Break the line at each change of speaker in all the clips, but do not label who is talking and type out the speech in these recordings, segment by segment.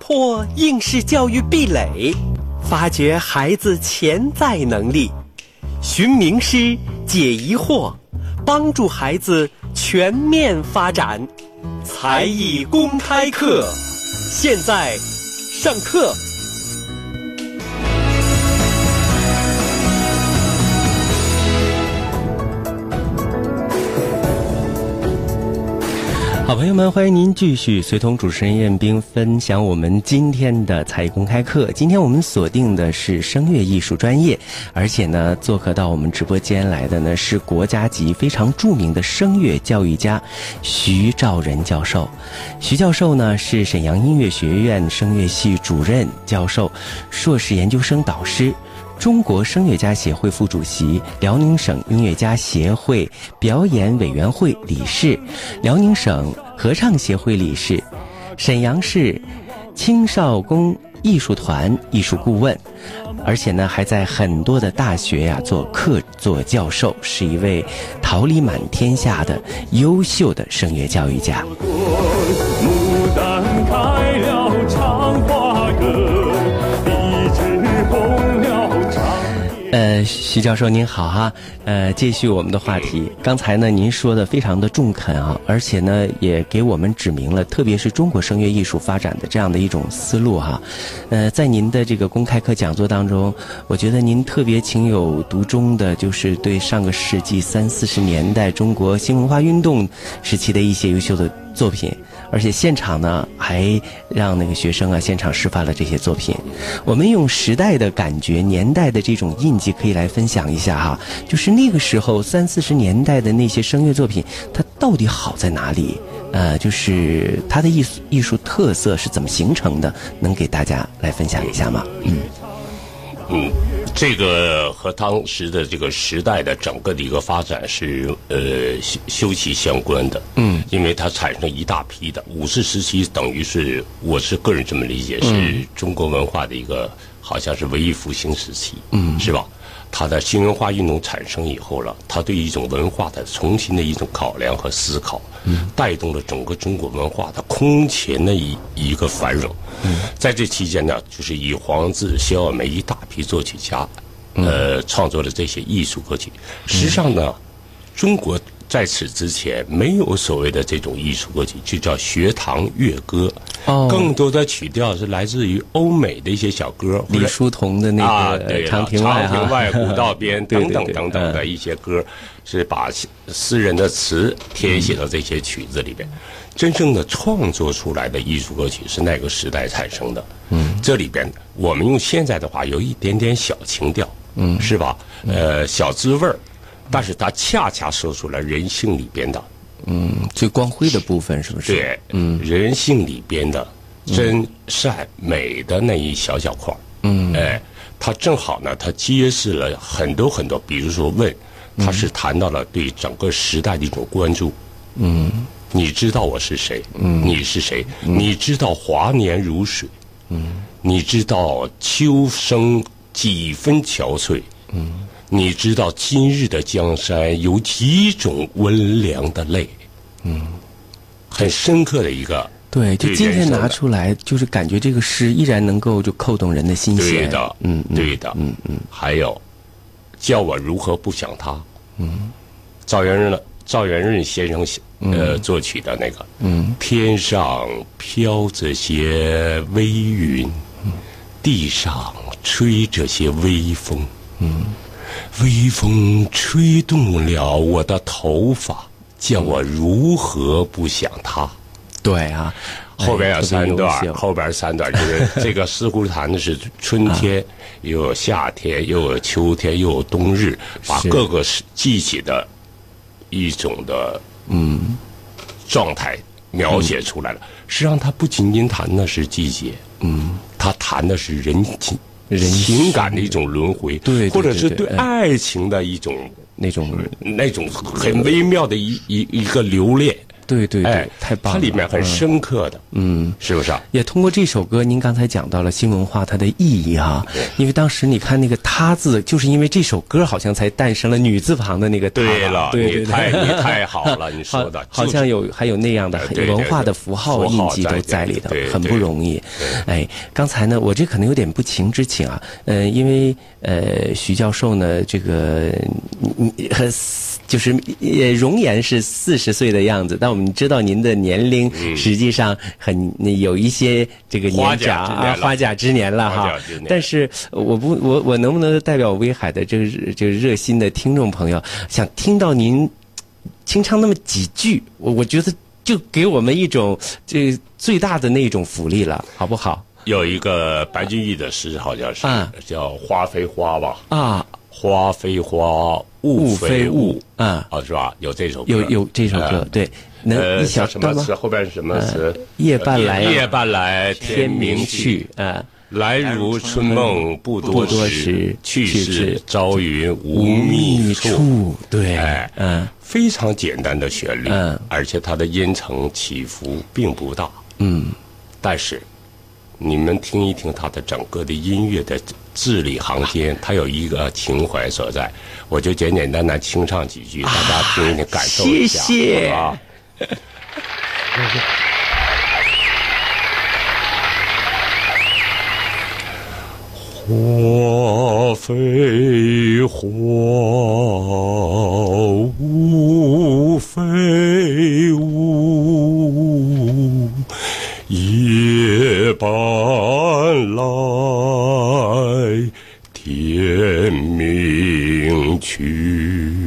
破应试教育壁垒，发掘孩子潜在能力，寻名师解疑惑，帮助孩子全面发展。才艺公开课，现在上课。好朋友们，欢迎您继续随同主持人燕兵分享我们今天的才艺公开课。今天我们锁定的是声乐艺术专业，而且呢，做客到我们直播间来的呢是国家级非常著名的声乐教育家徐兆仁教授。徐教授呢是沈阳音乐学院声乐系主任教授、硕士研究生导师。中国声乐家协会副主席、辽宁省音乐家协会表演委员会理事、辽宁省合唱协会理事、沈阳市青少宫艺术团艺术顾问，而且呢，还在很多的大学呀做客座教授，是一位桃李满天下的优秀的声乐教育家。徐教授您好哈，呃，继续我们的话题。刚才呢，您说的非常的中肯啊，而且呢，也给我们指明了，特别是中国声乐艺术发展的这样的一种思路哈。呃，在您的这个公开课讲座当中，我觉得您特别情有独钟的，就是对上个世纪三四十年代中国新文化运动时期的一些优秀的作品。而且现场呢，还让那个学生啊现场示范了这些作品。我们用时代的感觉、年代的这种印记，可以来分享一下哈。就是那个时候三四十年代的那些声乐作品，它到底好在哪里？呃，就是它的艺术艺术特色是怎么形成的？能给大家来分享一下吗？嗯。
嗯，这个和当时的这个时代的整个的一个发展是呃休休戚相关的。嗯，因为它产生一大批的五四时期，等于是我是个人这么理解，是中国文化的一个好像是文艺复兴时期。嗯，是吧？它的新文化运动产生以后了，他对一种文化的重新的一种考量和思考，带动了整个中国文化的空前的一一个繁荣。在这期间呢，就是以黄自、肖耀梅一大批作曲家，呃，创作的这些艺术歌曲。实际上呢，中国。在此之前，没有所谓的这种艺术歌曲，就叫学堂乐歌。哦，更多的曲调是来自于欧美的一些小歌，
李叔同的那个《长亭外》
长亭外古道边 》等等等等的一些歌，是把诗人的词填写到这些曲子里边。真正的创作出来的艺术歌曲是那个时代产生的。嗯，这里边我们用现在的话，有一点点小情调，嗯，是吧？呃，小滋味儿。但是它恰恰说出了人性里边的，
嗯，最光辉的部分，是不是？
对，嗯，人性里边的真善美的那一小小块嗯，哎，它正好呢，它揭示了很多很多，比如说问，它是谈到了对整个时代的一种关注，嗯，你知道我是谁？嗯，你是谁？你知道华年如水？嗯，你知道秋生几分憔悴？嗯。你知道今日的江山有几种温凉的泪？嗯，很深刻的一个。
对，就今天拿出来，就是感觉这个诗依然能够就扣动人的心弦。
对的，嗯，对的，嗯嗯。还有，叫我如何不想他？嗯，赵元任的赵元任先生呃作曲的那个。嗯。天上飘着些微云，地上吹着些微风。嗯。微风吹动了我的头发，叫我如何不想他？
对啊，
后边有三段，后边三段就是 这个似乎谈的是春天，又有夏天，又有秋天，又有冬日，把各个季节的一种的嗯状态描写出来了。实际上，它不仅仅谈的是季节，嗯，它谈的是人情。情感的一种轮回，
对，
或者是对爱情的一种
那种
那种很微妙的一一一个留恋，
对对对，太棒了！
它里面很深刻的，嗯，是不是啊？
也通过这首歌，您刚才讲到了新文化它的意义啊，因为当时你看那个“他”字，就是因为这首歌好像才诞生了女字旁的那个“他”。
对了，
对对
你太你太好了，你说的
好像有还有那样的文化的符号印记都在里头，很不容易。哎，刚才呢，我这可能有点不情之请啊，嗯，因为呃，徐教授呢，这个你和。就是也容颜是四十岁的样子，但我们知道您的年龄实际上很有一些这个年长啊，花甲之年了哈。但是我不我我能不能代表威海的这个这个热心的听众朋友，想听到您清唱那么几句，我我觉得就给我们一种这最大的那种福利了，好不好？
有一个白居易的诗，好像是叫花非花吧？
啊。
花非花，雾非雾，啊，啊，是吧？有这首歌，
有有这首歌，对。
能一小什么词？后边是什么词？
夜半来，
夜半来，天明去。
啊，
来如春梦不多时，去是朝云无觅处。
对，嗯，
非常简单的旋律，嗯，而且它的音程起伏并不大，
嗯，
但是。你们听一听他的整个的音乐的字里行间，他有一个情怀所在，我就简简单单清唱几句，大家听一听，感受一下，
好吧？
花非花，雾非天明去，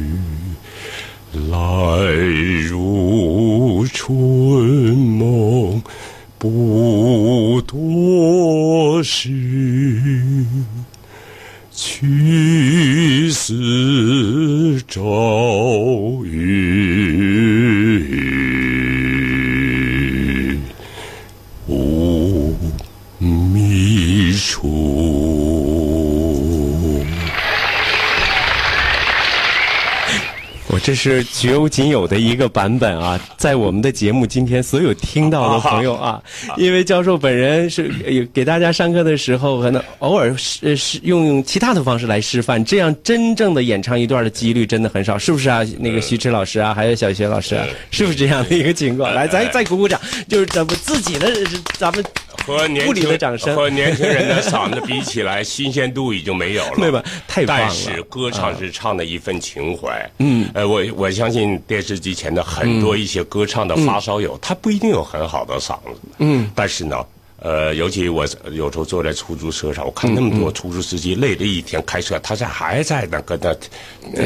来如春梦不多时，去似朝
这是绝无仅有的一个版本啊，在我们的节目今天所有听到的朋友啊，因为教授本人是给大家上课的时候，可能偶尔是是用用其他的方式来示范，这样真正的演唱一段的几率真的很少，是不是啊？那个徐迟老师啊，还有小学老师，是不是这样的一个情况？来，咱再鼓鼓掌，就是咱们自己的，咱们。
和年轻和年轻人的嗓子比起来，新鲜度已经没有了。
对吧？太棒了。
但是歌唱是唱的一份情怀。嗯。呃，我我相信电视机前的很多一些歌唱的发烧友，他不一定有很好的嗓子。嗯。但是呢。呃，尤其我有时候坐在出租车上，我看那么多出租司机累了一天开车，他在还在那跟那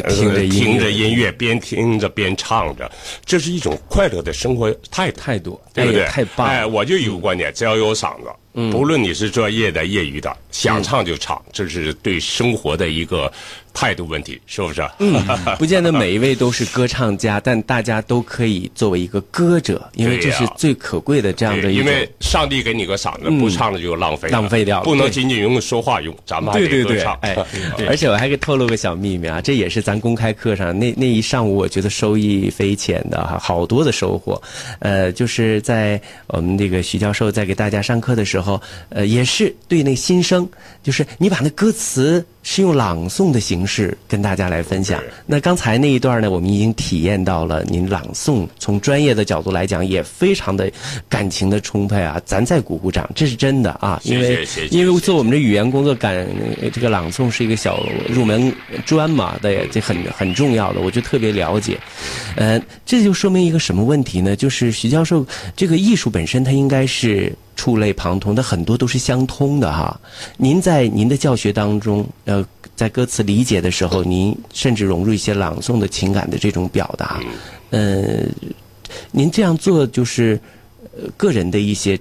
听着
听着音乐，边听着边唱着，这是一种快乐的生活态
态度，
对不对？
太棒！
哎，我就有个观点，只要有嗓子，不论你是专业的、业余的，想唱就唱，这是对生活的一个。态度问题是不是？
嗯，不见得每一位都是歌唱家，但大家都可以作为一个歌者，因为这是最可贵的这样的。
因为上帝给你个嗓子，不唱了就浪费，
浪费掉了，
不能仅仅用说话用，咱们还得歌唱。
哎，而且我还给透露个小秘密啊，这也是咱公开课上那那一上午，我觉得收益匪浅的哈，好多的收获。呃，就是在我们这个徐教授在给大家上课的时候，呃，也是对那新生，就是你把那歌词。是用朗诵的形式跟大家来分享。那刚才那一段呢，我们已经体验到了您朗诵，从专业的角度来讲，也非常的感情的充沛啊！咱再鼓鼓掌，这是真的啊！因为因为做我们这语言工作，感这个朗诵是一个小入门专嘛，对，这很很重要的，我就特别了解。呃，这就说明一个什么问题呢？就是徐教授，这个艺术本身它应该是。触类旁通，的很多都是相通的哈。您在您的教学当中，呃，在歌词理解的时候，您甚至融入一些朗诵的情感的这种表达。呃，您这样做就是呃个人的一些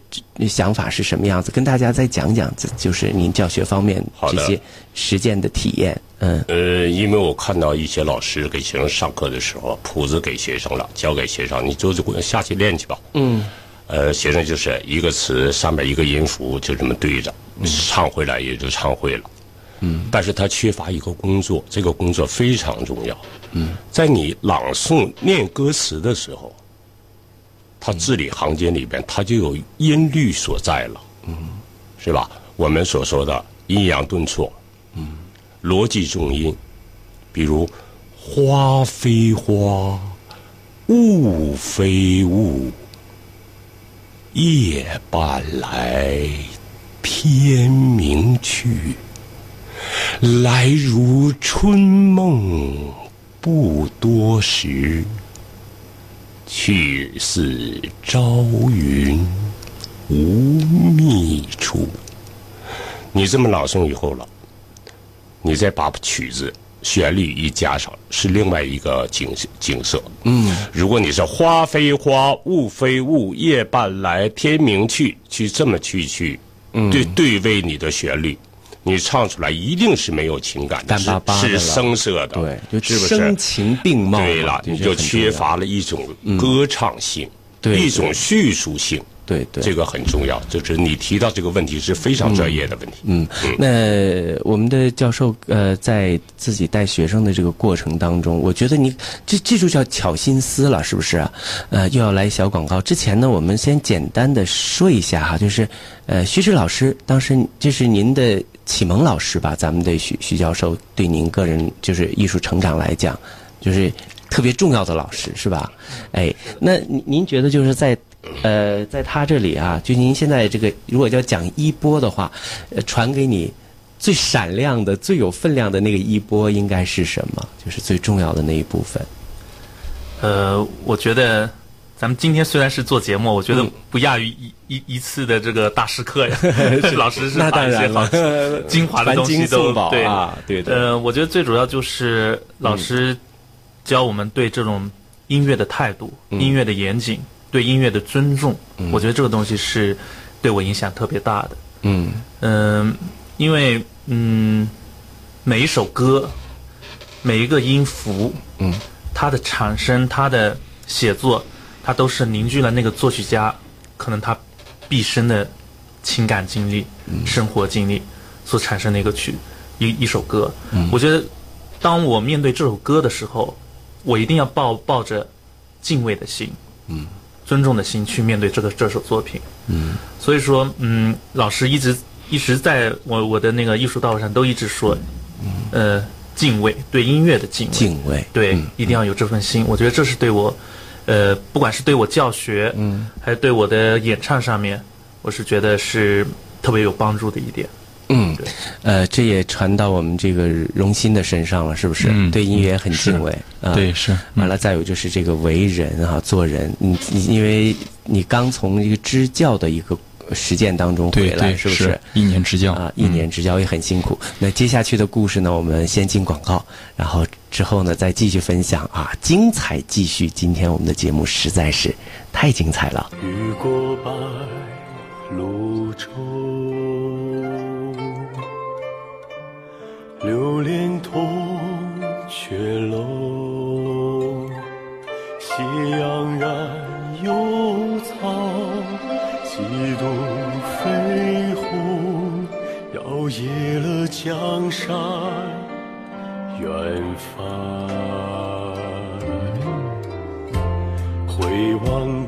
想法是什么样子？跟大家再讲讲，就是您教学方面这些实践的体验。嗯。
呃，因为我看到一些老师给学生上课的时候，谱子给学生了，交给学生，你就就下去练去吧。
嗯。
呃，学生就是一个词上面一个音符，就这么对着唱回来，也就唱会了。
嗯，
但是他缺乏一个工作，这个工作非常重要。
嗯，
在你朗诵念歌词的时候，它字里行间里边它就有音律所在了，嗯，是吧？我们所说的阴阳顿挫，嗯，逻辑重音，比如花非花，雾非雾，夜半来，天明去，来如春梦不多时，去似朝云无觅处。你这么朗诵以后了，你再把曲子旋律一加上，是另外一个景景色。嗯，如果你是花非花，雾非雾，夜半来，天明去，去这么去去，对对位你的旋律，你唱出来一定是没有情感的，
干巴巴的了
是声色的，
对，就？声情并茂。
对了，你就缺乏了一种歌唱性，
对
一种叙述性。
对对
这个很重要，就是你提到这个问题是非常专业的问题。
嗯，那我们的教授呃，在自己带学生的这个过程当中，我觉得你这这就叫巧心思了，是不是啊？呃，又要来小广告之前呢，我们先简单的说一下哈，就是呃，徐志老师当时这是您的启蒙老师吧？咱们的徐徐教授对您个人就是艺术成长来讲，就是特别重要的老师是吧？哎，那您您觉得就是在呃，在他这里啊，就您现在这个如果要讲衣钵的话，呃，传给你最闪亮的、最有分量的那个衣钵应该是什么？就是最重要的那一部分。
呃，我觉得咱们今天虽然是做节目，我觉得
嗯
不亚于一一一次的这个大师课呀。老师是
那
把一些好精华的东西都对
啊对对
呃，我觉得最主要就是老师教我们对这种音乐的态度、
嗯
音乐的严谨、对音乐的尊重。我觉得这个东西是对我影响特别大的。
嗯
嗯，因为嗯，每一首歌，每一个音符，
嗯，
它的产生，它的写作，它都是凝聚了那个作曲家可能他毕生的情感经历、生活经历所产生的一个曲一一首歌。我觉得，当我面对这首歌的时候，我一定要抱抱着敬畏的心，嗯，尊重的心去面对这个这首作品。嗯所以说，嗯，老师一直一直在我我的那个艺术道路上都一直说，呃，敬畏，对音乐的敬畏，
敬畏。
对，一定要有这份心。我觉得这是对我，呃，不管是对我教学，嗯，还是对我的演唱上面，我是觉得是特别有帮助的一点。
嗯
对，
呃，这也传到我们这个荣心的身上了，是不是？
嗯
对音乐很敬畏。啊
对是嗯
完了，再有就是这个为人啊，做人，你你因为你刚从一个支教的一个实践当中回来，
对对
是不是？
一年支教
啊，一年支教也很辛苦。那接下去的故事呢，我们先进广告，然后之后呢再继续分享啊，精彩继续。今天我们的节目实在是太精彩了。
雨过白鹭洲，流连铜雀楼。斜阳染幽草，几度飞鸿，摇曳了江山远方。回望